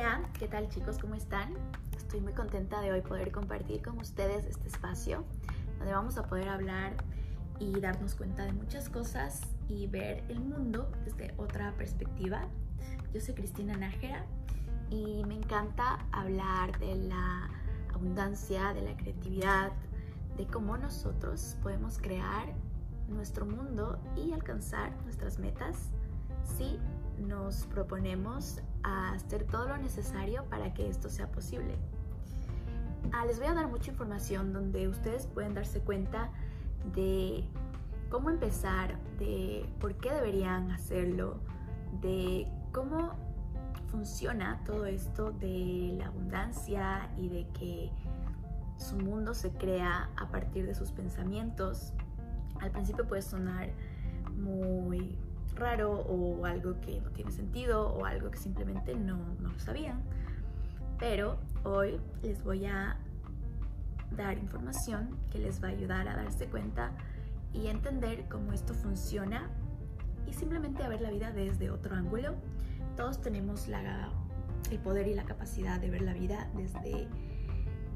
Hola, ¿qué tal chicos? ¿Cómo están? Estoy muy contenta de hoy poder compartir con ustedes este espacio donde vamos a poder hablar y darnos cuenta de muchas cosas y ver el mundo desde otra perspectiva. Yo soy Cristina Nájera y me encanta hablar de la abundancia, de la creatividad, de cómo nosotros podemos crear nuestro mundo y alcanzar nuestras metas si nos proponemos hacer todo lo necesario para que esto sea posible. Ah, les voy a dar mucha información donde ustedes pueden darse cuenta de cómo empezar, de por qué deberían hacerlo, de cómo funciona todo esto de la abundancia y de que su mundo se crea a partir de sus pensamientos. Al principio puede sonar muy raro o algo que no tiene sentido o algo que simplemente no, no sabían. Pero hoy les voy a dar información que les va a ayudar a darse cuenta y entender cómo esto funciona y simplemente a ver la vida desde otro ángulo. Todos tenemos la, el poder y la capacidad de ver la vida desde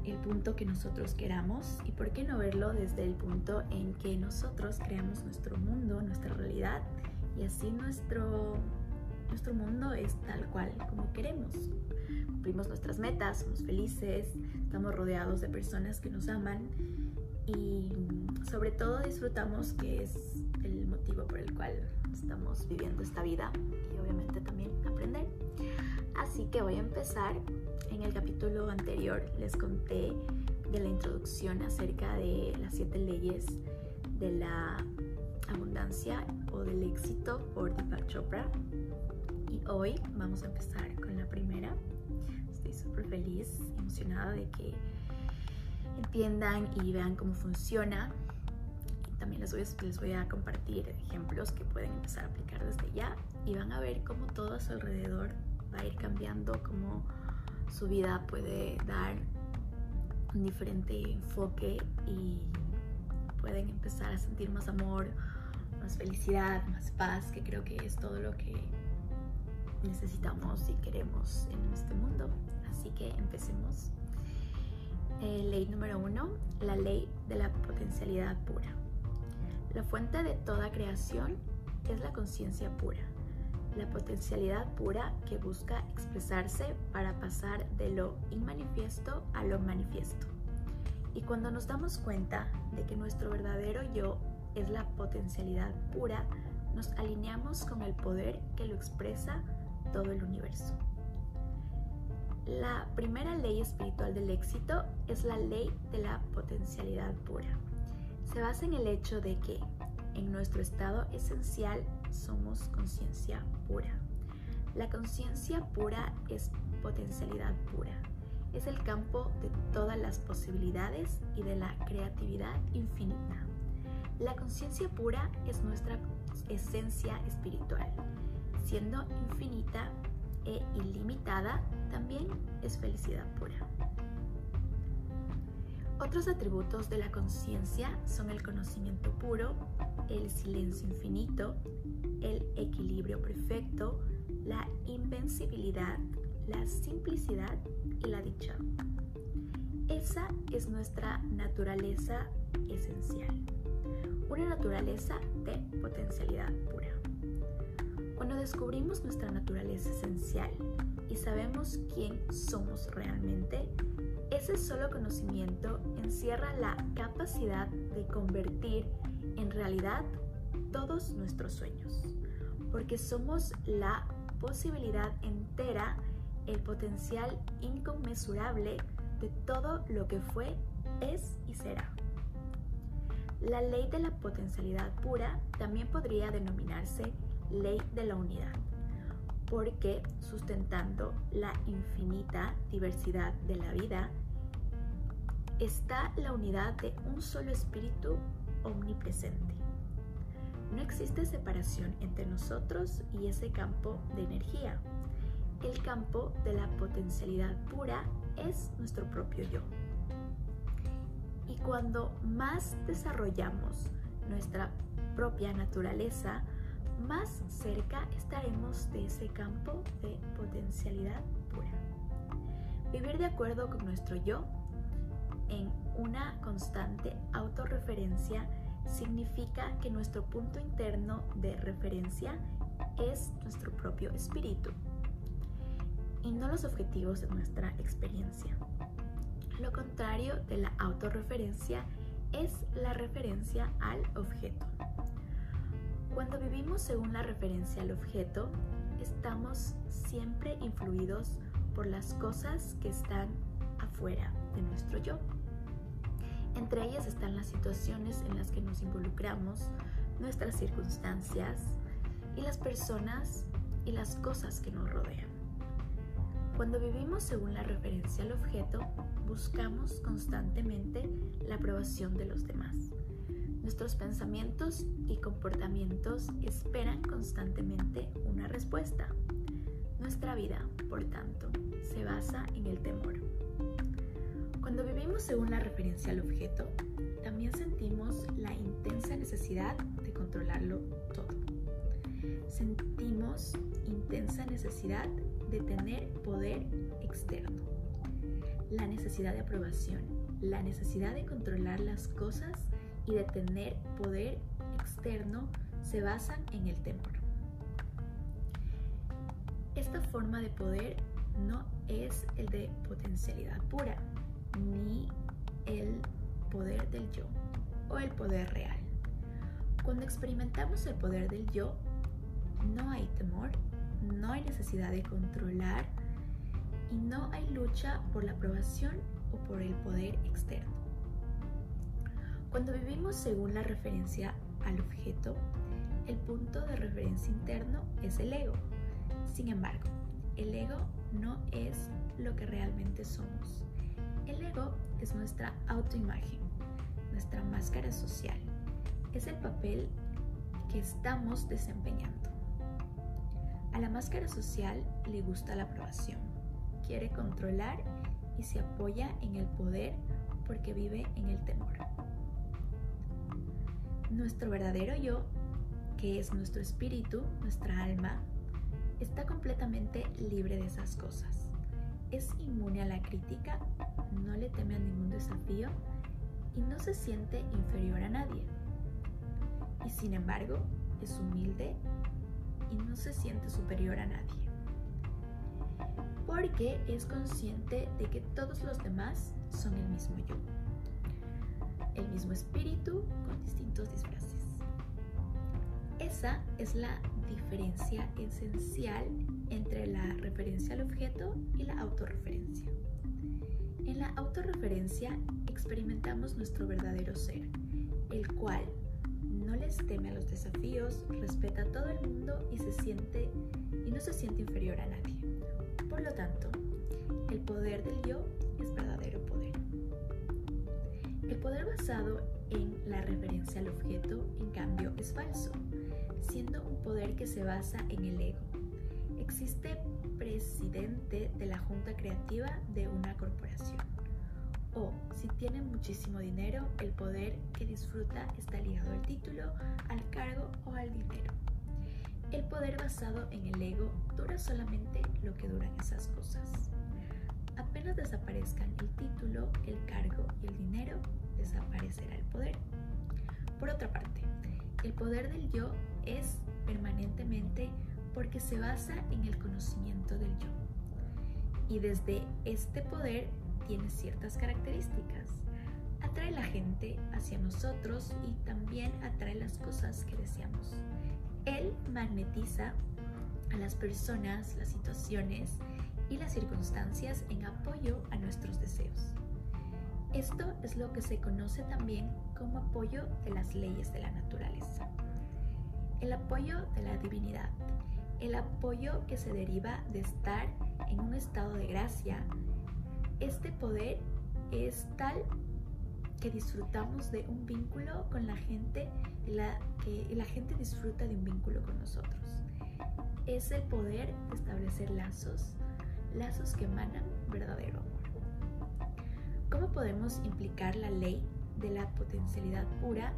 el punto que nosotros queramos y por qué no verlo desde el punto en que nosotros creamos nuestro mundo, nuestra realidad y así nuestro, nuestro mundo es tal cual como queremos. Cumplimos nuestras metas, somos felices, estamos rodeados de personas que nos aman y sobre todo disfrutamos que es el motivo por el cual estamos viviendo esta vida y obviamente también aprender. Así que voy a empezar. En el capítulo anterior les conté de la introducción acerca de las siete leyes de la abundancia o del éxito por Deepak Chopra. Y hoy vamos a empezar con la primera. Estoy súper feliz, emocionada de que entiendan y vean cómo funciona. También les voy, les voy a compartir ejemplos que pueden empezar a aplicar desde ya y van a ver cómo todo a su alrededor va a ir cambiando, cómo su vida puede dar un diferente enfoque y pueden empezar a sentir más amor, más felicidad, más paz, que creo que es todo lo que necesitamos y queremos en este mundo. Así que empecemos. Eh, ley número uno, la ley de la potencialidad pura. La fuente de toda creación es la conciencia pura, la potencialidad pura que busca expresarse para pasar de lo inmanifiesto a lo manifiesto. Y cuando nos damos cuenta de que nuestro verdadero yo es la potencialidad pura, nos alineamos con el poder que lo expresa todo el universo. La primera ley espiritual del éxito es la ley de la potencialidad pura. Se basa en el hecho de que en nuestro estado esencial somos conciencia pura. La conciencia pura es potencialidad pura. Es el campo de todas las posibilidades y de la creatividad infinita. La conciencia pura es nuestra esencia espiritual. Siendo infinita e ilimitada, también es felicidad pura. Otros atributos de la conciencia son el conocimiento puro, el silencio infinito, el equilibrio perfecto, la invencibilidad, la simplicidad y la dicha. Esa es nuestra naturaleza esencial una naturaleza de potencialidad pura. Cuando descubrimos nuestra naturaleza esencial y sabemos quién somos realmente, ese solo conocimiento encierra la capacidad de convertir en realidad todos nuestros sueños, porque somos la posibilidad entera, el potencial inconmensurable de todo lo que fue, es y será. La ley de la potencialidad pura también podría denominarse ley de la unidad, porque sustentando la infinita diversidad de la vida, está la unidad de un solo espíritu omnipresente. No existe separación entre nosotros y ese campo de energía. El campo de la potencialidad pura es nuestro propio yo. Cuando más desarrollamos nuestra propia naturaleza, más cerca estaremos de ese campo de potencialidad pura. Vivir de acuerdo con nuestro yo en una constante autorreferencia significa que nuestro punto interno de referencia es nuestro propio espíritu y no los objetivos de nuestra experiencia. Lo contrario de la autorreferencia es la referencia al objeto. Cuando vivimos según la referencia al objeto, estamos siempre influidos por las cosas que están afuera de nuestro yo. Entre ellas están las situaciones en las que nos involucramos, nuestras circunstancias y las personas y las cosas que nos rodean. Cuando vivimos según la referencia al objeto, buscamos constantemente la aprobación de los demás. Nuestros pensamientos y comportamientos esperan constantemente una respuesta. Nuestra vida, por tanto, se basa en el temor. Cuando vivimos según la referencia al objeto, también sentimos la intensa necesidad de controlarlo todo. Sentimos intensa necesidad de tener poder externo, la necesidad de aprobación, la necesidad de controlar las cosas y de tener poder externo se basan en el temor. Esta forma de poder no es el de potencialidad pura, ni el poder del yo o el poder real. Cuando experimentamos el poder del yo, no hay temor, no hay necesidad de controlar y no hay lucha por la aprobación o por el poder externo. Cuando vivimos según la referencia al objeto, el punto de referencia interno es el ego. Sin embargo, el ego no es lo que realmente somos. El ego es nuestra autoimagen, nuestra máscara social. Es el papel que estamos desempeñando. A la máscara social le gusta la aprobación, quiere controlar y se apoya en el poder porque vive en el temor. Nuestro verdadero yo, que es nuestro espíritu, nuestra alma, está completamente libre de esas cosas. Es inmune a la crítica no le teme a ningún desafío y no se siente inferior a nadie. Y sin embargo, es humilde y no se siente superior a nadie. Porque es consciente de que todos los demás son el mismo yo. El mismo espíritu con distintos disfraces. Esa es la diferencia esencial entre la referencia al objeto y la autorreferencia. En la autorreferencia experimentamos nuestro verdadero ser, el cual teme a los desafíos, respeta a todo el mundo y se siente y no se siente inferior a nadie. Por lo tanto, el poder del yo es verdadero poder. El poder basado en la referencia al objeto, en cambio, es falso, siendo un poder que se basa en el ego. Existe presidente de la junta creativa de una corporación. O si tiene muchísimo dinero, el poder que disfruta está ligado al título, al cargo o al dinero. El poder basado en el ego dura solamente lo que duran esas cosas. Apenas desaparezcan el título, el cargo y el dinero, desaparecerá el poder. Por otra parte, el poder del yo es permanentemente porque se basa en el conocimiento del yo. Y desde este poder tiene ciertas características. Atrae la gente hacia nosotros y también atrae las cosas que deseamos. Él magnetiza a las personas, las situaciones y las circunstancias en apoyo a nuestros deseos. Esto es lo que se conoce también como apoyo de las leyes de la naturaleza. El apoyo de la divinidad el apoyo que se deriva de estar en un estado de gracia. Este poder es tal que disfrutamos de un vínculo con la gente y la, que la gente disfruta de un vínculo con nosotros. Es el poder de establecer lazos, lazos que emanan verdadero amor. ¿Cómo podemos implicar la ley de la potencialidad pura,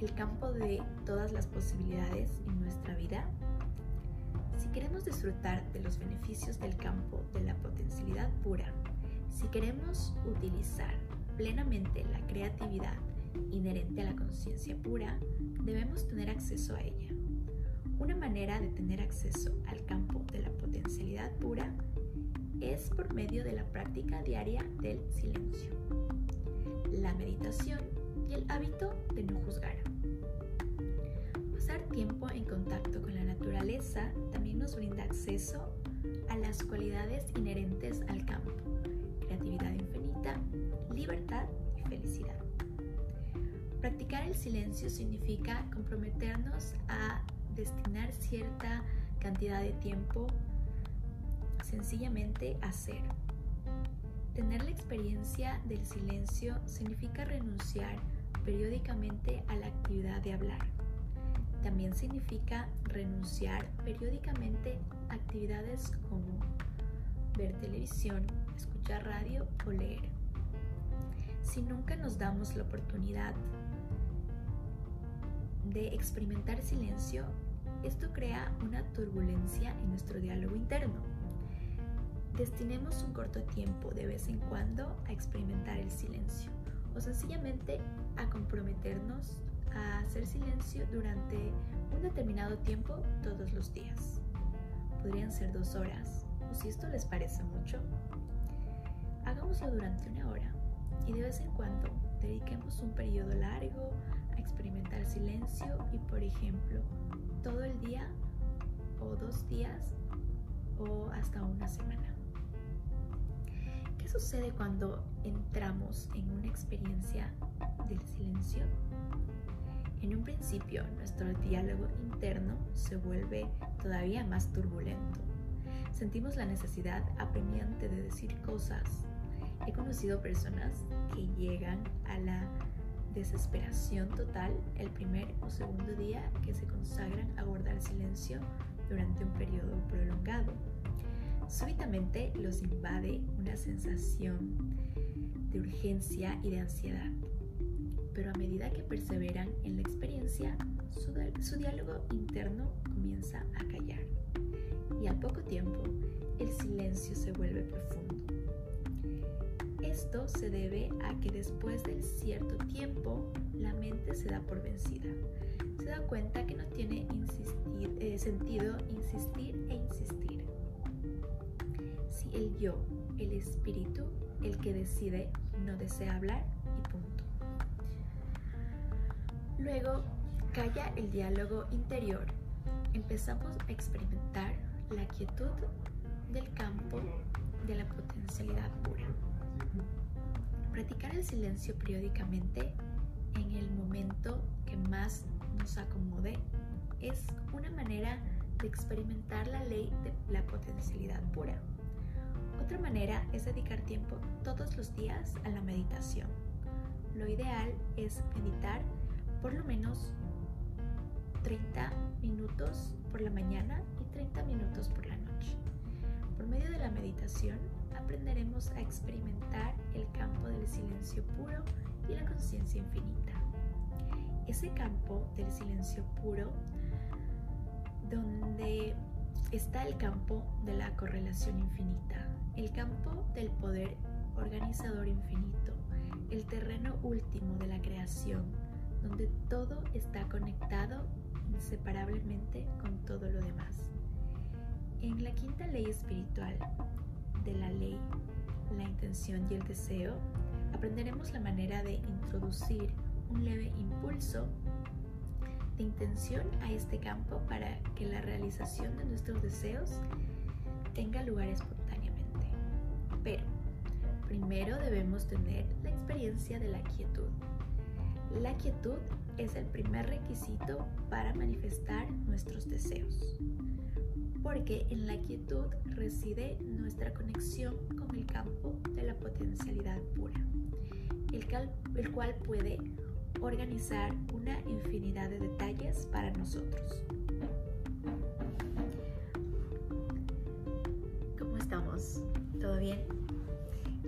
el campo de todas las posibilidades en nuestra vida? Queremos disfrutar de los beneficios del campo de la potencialidad pura, si queremos utilizar plenamente la creatividad inherente a la conciencia pura, debemos tener acceso a ella. Una manera de tener acceso al campo de la potencialidad pura es por medio de la práctica diaria del silencio, la meditación y el hábito de no juzgar. Pasar tiempo en contacto con la naturaleza también nos brinda acceso a las cualidades inherentes al campo, creatividad infinita, libertad y felicidad. Practicar el silencio significa comprometernos a destinar cierta cantidad de tiempo sencillamente a ser. Tener la experiencia del silencio significa renunciar periódicamente a la actividad de hablar. También significa renunciar periódicamente a actividades como ver televisión, escuchar radio o leer. Si nunca nos damos la oportunidad de experimentar silencio, esto crea una turbulencia en nuestro diálogo interno. Destinemos un corto tiempo de vez en cuando a experimentar el silencio o sencillamente a comprometernos a hacer silencio durante un determinado tiempo todos los días. Podrían ser dos horas o si esto les parece mucho, hagámoslo durante una hora y de vez en cuando dediquemos un periodo largo a experimentar silencio y por ejemplo todo el día o dos días o hasta una semana. ¿Qué sucede cuando entramos en una experiencia del silencio? En un principio nuestro diálogo interno se vuelve todavía más turbulento. Sentimos la necesidad apremiante de decir cosas. He conocido personas que llegan a la desesperación total el primer o segundo día que se consagran a guardar silencio durante un periodo prolongado. Súbitamente los invade una sensación de urgencia y de ansiedad, pero a medida que perseveran en la experiencia, su, diálogo interno comienza a callar y al poco tiempo el silencio se vuelve profundo esto se debe a que después de cierto tiempo la mente se da por vencida. Se da cuenta que no tiene eh, sentido insistir e insistir. Si el yo, el espíritu, el que decide, no desea hablar Luego calla el diálogo interior. Empezamos a experimentar la quietud del campo de la potencialidad pura. Practicar el silencio periódicamente en el momento que más nos acomode es una manera de experimentar la ley de la potencialidad pura. Otra manera es dedicar tiempo todos los días a la meditación. Lo ideal es meditar por lo menos 30 minutos por la mañana y 30 minutos por la noche. Por medio de la meditación aprenderemos a experimentar el campo del silencio puro y la conciencia infinita. Ese campo del silencio puro donde está el campo de la correlación infinita, el campo del poder organizador infinito, el terreno último de la creación, donde todo está conectado inseparablemente con todo lo demás. En la quinta ley espiritual, de la ley, la intención y el deseo, aprenderemos la manera de introducir un leve impulso de intención a este campo para que la realización de nuestros deseos tenga lugar espontáneamente. Pero primero debemos tener la experiencia de la quietud. La quietud es el primer requisito para manifestar nuestros deseos porque en la quietud reside nuestra conexión con el campo de la potencialidad pura, el, cual puede organizar una infinidad de detalles para nosotros. ¿Cómo estamos? ¿Todo bien?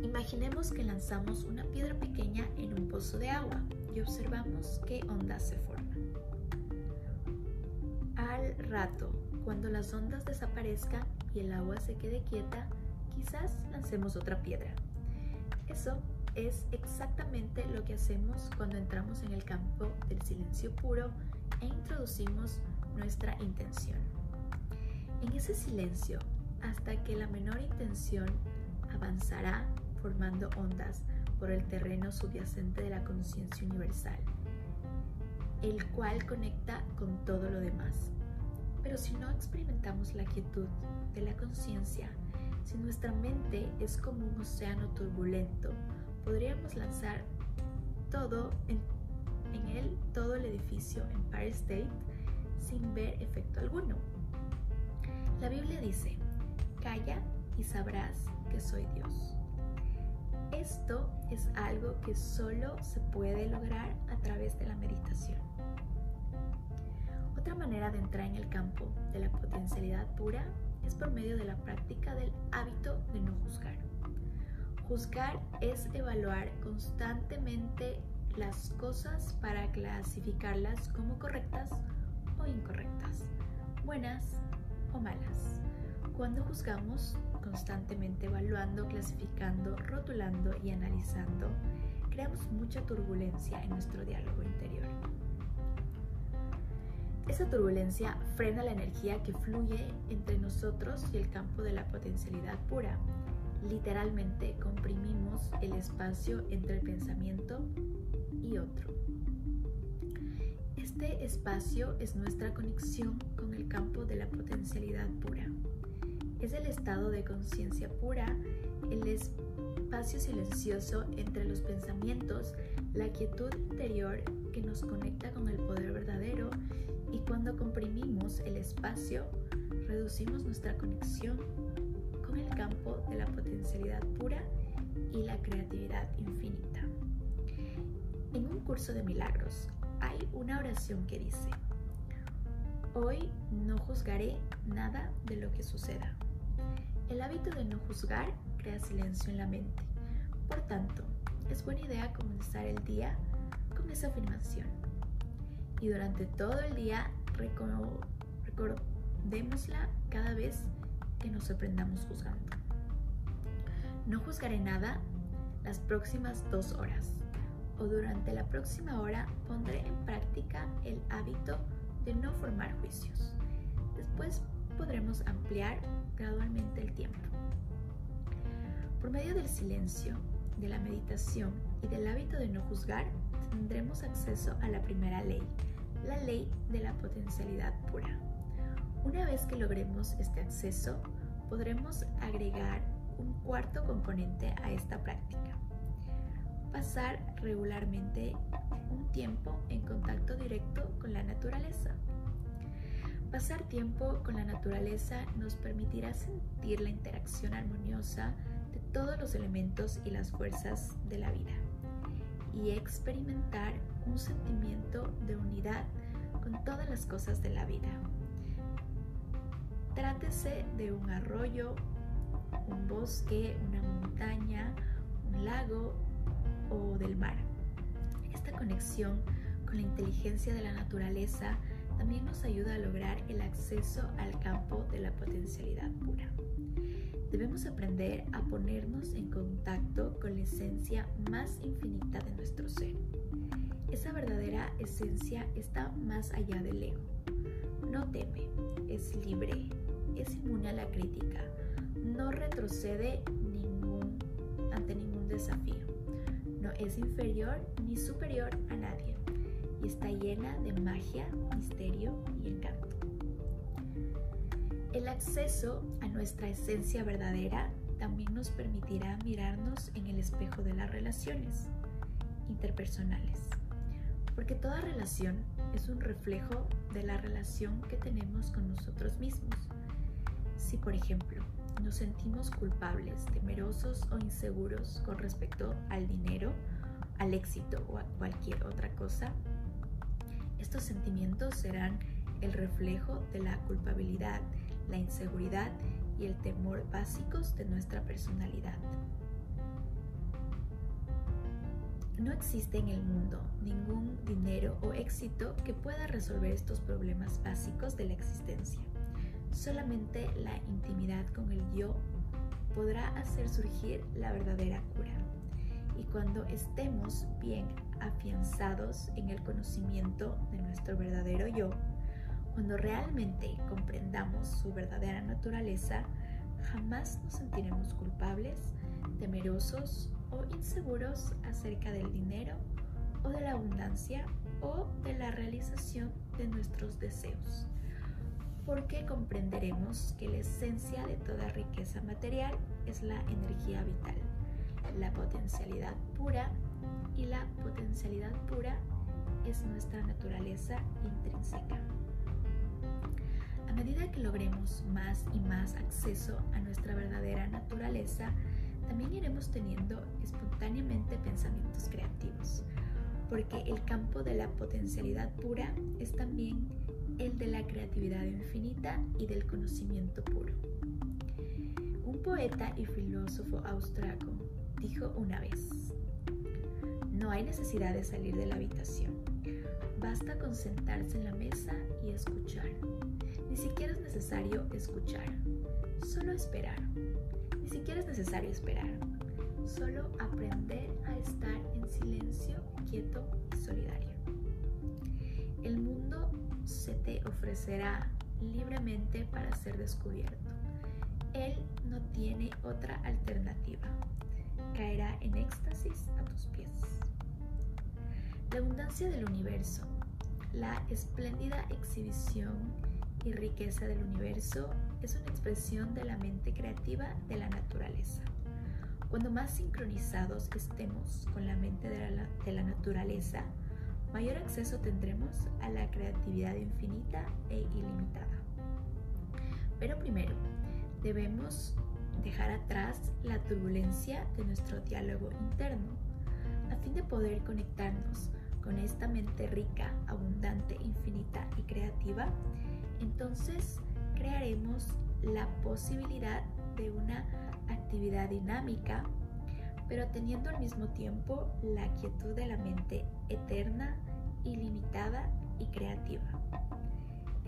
Imaginemos que lanzamos una piedra pequeña en un pozo de agua y observamos qué ondas se forman. Al rato cuando las ondas desaparezcan y el agua se quede quieta, quizás lancemos otra piedra. Eso es exactamente lo que hacemos cuando entramos en el campo del silencio puro e introducimos nuestra intención. En ese silencio, hasta que la menor intención avanzará formando ondas por el terreno subyacente de la conciencia universal, el cual conecta con todo lo demás. Pero si no experimentamos la quietud de la conciencia, si nuestra mente es como un océano turbulento, podríamos lanzar todo en, él, todo el edificio Empire State sin ver efecto alguno. La Biblia dice, calla y sabrás que soy Dios. Esto es algo que solo se puede lograr a través de la meditación. Otra manera de entrar en el campo de la potencialidad pura es por medio de la práctica del hábito de no juzgar. Juzgar es evaluar constantemente las cosas para clasificarlas como correctas o incorrectas, buenas o malas. Cuando juzgamos, constantemente evaluando, clasificando, rotulando y analizando, creamos mucha turbulencia en nuestro diálogo interior. Esa turbulencia frena la energía que fluye entre nosotros y el campo de la potencialidad pura. Literalmente comprimimos el espacio entre el pensamiento y otro. Este espacio es nuestra conexión con el campo de la potencialidad pura. Es el estado de conciencia pura, el espacio silencioso entre los pensamientos, la quietud interior que nos conecta con el poder verdadero y cuando comprimimos el espacio, reducimos nuestra conexión con el campo de la potencialidad pura y la creatividad infinita. En un curso de milagros hay una oración que dice, hoy no juzgaré nada de lo que suceda. El hábito de no juzgar crea silencio en la mente. Por tanto, es buena idea comenzar el día con esa afirmación. Y durante todo el día recordémosla cada vez que nos sorprendamos juzgando. No juzgaré nada las próximas dos horas o durante la próxima hora pondré en práctica el hábito de no formar juicios. Después podremos ampliar gradualmente el tiempo. Por medio del silencio, de la meditación y del hábito de no juzgar, tendremos acceso a la primera ley, la ley de la potencialidad pura. Una vez que logremos este acceso, podremos agregar un cuarto componente a esta práctica. Pasar regularmente un tiempo en contacto directo con la naturaleza. Pasar tiempo con la naturaleza nos permitirá sentir la interacción armoniosa de todos los elementos y las fuerzas de la vida y experimentar un sentimiento de unidad con todas las cosas de la vida. Trátese de un arroyo, un bosque, una montaña, un lago o del mar. Esta conexión con la inteligencia de la naturaleza también nos ayuda a lograr el acceso al campo de la potencialidad pura. Debemos aprender a ponernos en contacto con la esencia más infinita de nuestro ser. Esa verdadera esencia está más allá del ego. No teme, es libre, es inmune a la crítica, no retrocede ante ningún desafío, no es inferior ni superior a nadie y está llena de magia, misterio y encanto. El acceso a nuestra esencia verdadera también nos permitirá mirarnos en el espejo de las relaciones interpersonales, porque toda relación es un reflejo de la relación que tenemos con nosotros mismos. Si, por ejemplo, nos sentimos culpables, temerosos o inseguros con respecto al dinero, al éxito o a cualquier otra cosa, estos sentimientos serán el reflejo de la culpabilidad, la inseguridad y el temor básicos de nuestra personalidad. No existe en el mundo ningún dinero o éxito que pueda resolver estos problemas básicos de la existencia. solamente la intimidad con el yo podrá hacer surgir la verdadera cura. Y cuando estemos bien afianzados en el conocimiento de nuestro verdadero yo, cuando realmente comprendamos su verdadera naturaleza, jamás nos sentiremos culpables, temerosos o inseguros acerca del dinero o de la abundancia o de la realización de nuestros deseos, porque comprenderemos que la esencia de toda riqueza material es la energía vital, la potencialidad pura y la potencialidad pura es nuestra naturaleza intrínseca. A medida que logremos más y más acceso a nuestra verdadera naturaleza, también iremos teniendo espontáneamente pensamientos creativos, porque el campo de la potencialidad pura es también el de la creatividad infinita y del conocimiento puro. Un poeta y filósofo austriaco dijo una vez, no hay necesidad de salir de la habitación, basta con sentarse en la mesa y escuchar. Ni siquiera es necesario escuchar, solo esperar. Ni siquiera es necesario esperar, solo aprender a estar en silencio, quieto y solidario. El mundo se te ofrecerá libremente para ser descubierto. Él no tiene otra alternativa. Caerá en éxtasis a tus pies. La abundancia del universo, la espléndida exhibición y riqueza del universo es una expresión de la mente creativa de la naturaleza. Cuando más sincronizados estemos con la mente de la, naturaleza, mayor acceso tendremos a la creatividad infinita e ilimitada. Pero primero, debemos dejar atrás la turbulencia de nuestro diálogo interno, a fin de poder conectarnos con esta mente rica, abundante, infinita y creativa, entonces crearemos la posibilidad de una actividad dinámica, pero teniendo al mismo tiempo la quietud de la mente eterna, ilimitada y creativa.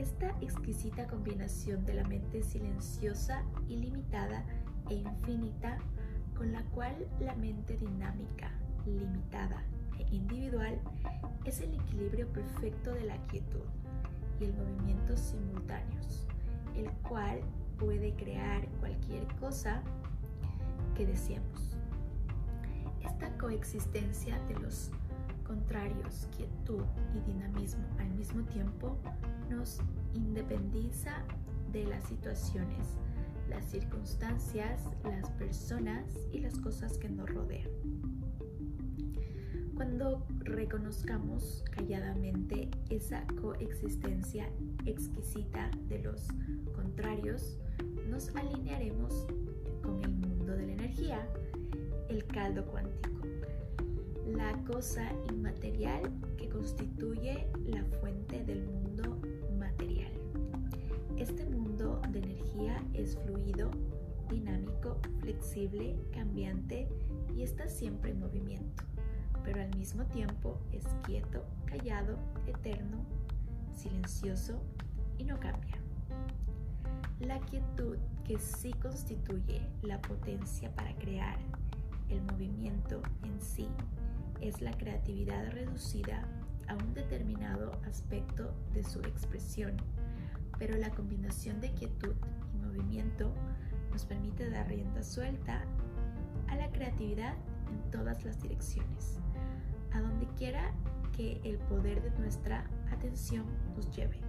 Esta exquisita combinación de la mente silenciosa, ilimitada e infinita, con la cual la mente dinámica, limitada e individual es el equilibrio perfecto de la quietud y el movimiento simultáneos, el cual puede crear cualquier cosa que deseemos. Esta coexistencia de los contrarios, quietud y dinamismo al mismo tiempo, nos independiza de las situaciones, las circunstancias, las personas y las cosas que nos rodean. Cuando reconozcamos calladamente esa coexistencia exquisita de los contrarios, nos alinearemos con el mundo de la energía, el caldo cuántico, la cosa inmaterial que constituye la fuente del mundo es fluido, dinámico, flexible, cambiante y está siempre en movimiento pero al mismo tiempo es quieto, callado, eterno, silencioso y no cambia. La quietud que sí constituye la potencia para crear el movimiento en sí es la creatividad reducida a un determinado aspecto de su expresión, pero la combinación de quietud movimiento nos permite dar rienda suelta a la creatividad en todas las direcciones a donde quiera que el poder de nuestra atención nos lleve.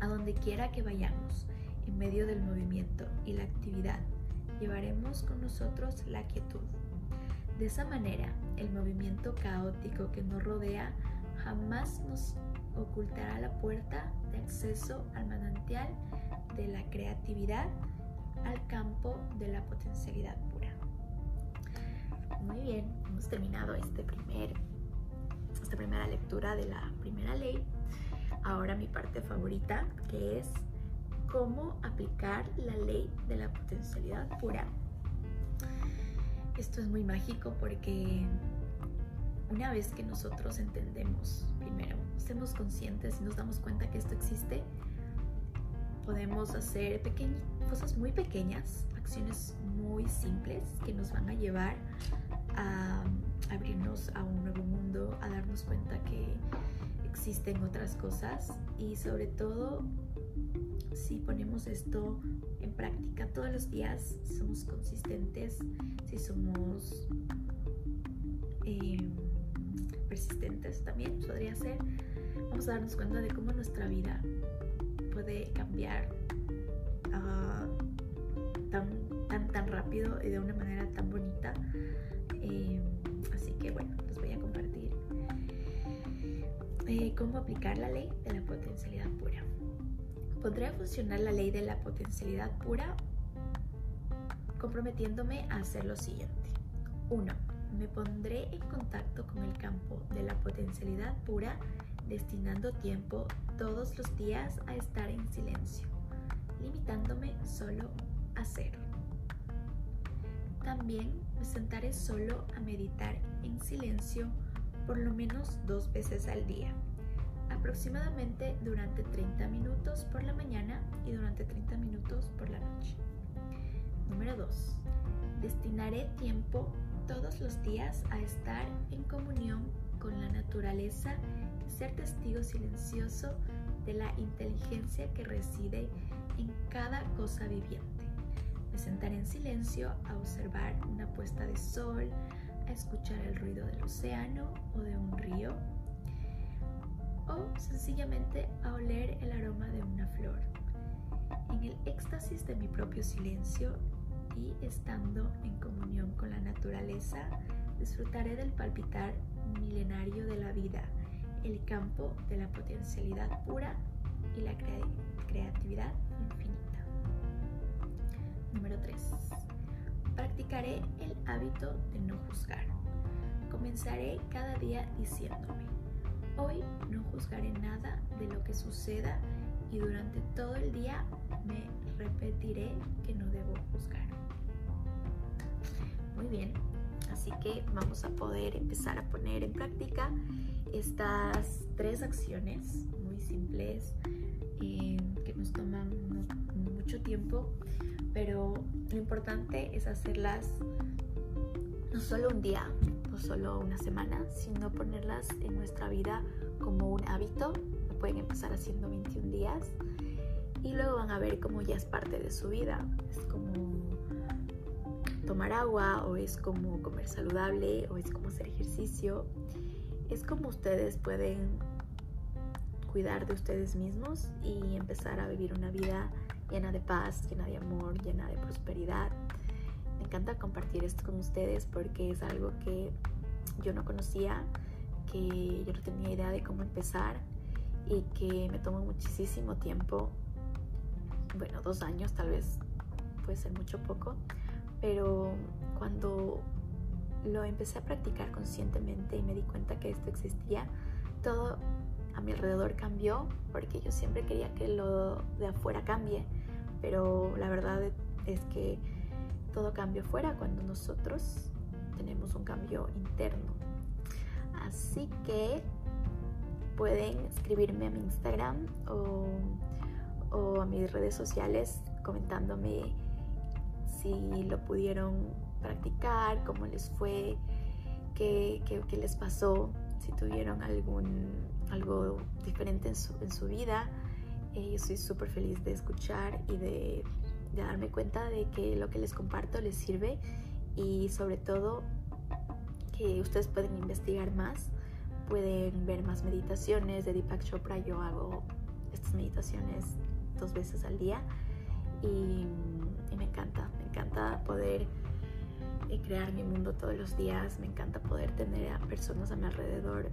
A donde quiera que vayamos, en medio del movimiento y la actividad, llevaremos con nosotros la quietud. De esa manera, el movimiento caótico que nos rodea jamás nos ocultará la puerta de acceso al manantial de la creatividad, al campo de la potencialidad pura. Muy bien, hemos terminado este primer, esta primera lectura de la primera ley. Ahora mi parte favorita, que es cómo aplicar la ley de la potencialidad pura. Esto es muy mágico porque una vez que nosotros entendemos, primero, estemos conscientes y nos damos cuenta que esto existe, podemos hacer cosas muy pequeñas, acciones muy simples que nos van a llevar a abrirnos a un nuevo mundo, a darnos cuenta que existen otras cosas y sobre todo si ponemos esto en práctica todos los días, si somos consistentes, si somos em, persistentes también podría ser, vamos a darnos cuenta de cómo nuestra vida puede uh, tan, tan, tan rápido y de una manera tan bonita. Em, así que bueno, les voy a compartir eh, cómo aplicar la ley de la potencialidad pura. Podré funcionar la ley de la potencialidad pura comprometiéndome a hacer lo siguiente. 1. Me pondré en contacto con el campo de la potencialidad pura destinando tiempo todos los días a estar en silencio, limitándome solo a ser. También me sentaré solo a meditar en silencio por lo menos dos veces al día aproximadamente durante 30 minutos por la mañana y durante 30 minutos por la noche. Número 2. Destinaré tiempo todos los días a estar en comunión con la naturaleza ser testigo silencioso de la inteligencia que reside en cada cosa viviente. Me sentaré en silencio a observar una puesta de sol, a escuchar el ruido del océano o de un río o sencillamente a oler el aroma de una flor. En el éxtasis de mi propio silencio y estando en comunión con la naturaleza, disfrutaré del palpitar milenario de la vida, el campo de la potencialidad pura y la creatividad infinita. Número 3. Practicaré el hábito de no juzgar. Comenzaré cada día diciéndome, Hoy no juzgaré nada de lo que suceda y durante todo el día me repetiré que no debo juzgar. Muy bien, así que vamos a poder empezar a poner en práctica estas tres acciones muy simples eh, que nos toman mucho tiempo, pero lo importante es hacerlas no solo un día, no solo una semana, sino ponerlas en nuestra vida como un hábito. pueden empezar haciendo 21 días y luego van a ver cómo ya es parte de su vida. Tomar agua o es como comer saludable o es como hacer ejercicio. Es como ustedes pueden cuidar de ustedes mismos y empezar a vivir una vida llena de paz, llena de amor, llena de prosperidad me encanta compartir esto con ustedes porque es algo que yo no conocía, que yo no tenía idea de cómo empezar y que me tomó muchísimo tiempo, bueno, dos años tal vez, puede ser mucho poco, pero cuando lo empecé a practicar conscientemente y me di cuenta que esto existía, todo a mi alrededor cambió porque yo siempre quería que lo de afuera cambie, pero la verdad es que todo cambio fuera cuando nosotros tenemos un cambio interno. Así que pueden escribirme a mi Instagram o, a mis redes sociales comentándome si lo pudieron practicar, cómo les fue, qué, les pasó, si tuvieron algún, algo diferente en su, en su vida. Eh, yo soy súper feliz de escuchar y de de darme cuenta de que lo que les comparto les sirve y sobre todo que ustedes pueden investigar más, pueden ver más meditaciones de Deepak Chopra. Yo hago estas meditaciones dos veces al día y, me encanta, me encanta poder eh, crear mi mundo todos los días, me encanta poder tener a personas a mi alrededor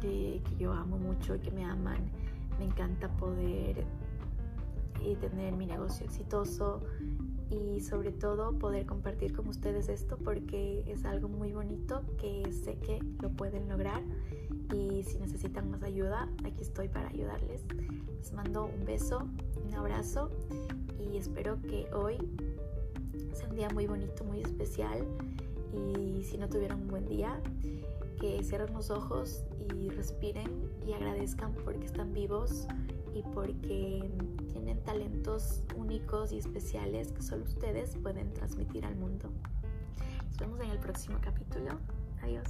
que yo amo mucho y que me aman, me encanta poder y tener mi negocio exitoso y sobre todo poder compartir con ustedes esto porque es algo muy bonito que sé que lo pueden lograr y si necesitan más ayuda aquí estoy para ayudarles. Les mando un beso un abrazo y espero que hoy sea un día muy bonito muy especial y si no tuvieron un buen día que cierren los ojos y respiren y agradezcan porque están vivos y porque tienen talentos únicos y especiales que solo ustedes pueden transmitir al mundo. Nos vemos en el próximo capítulo. Adiós.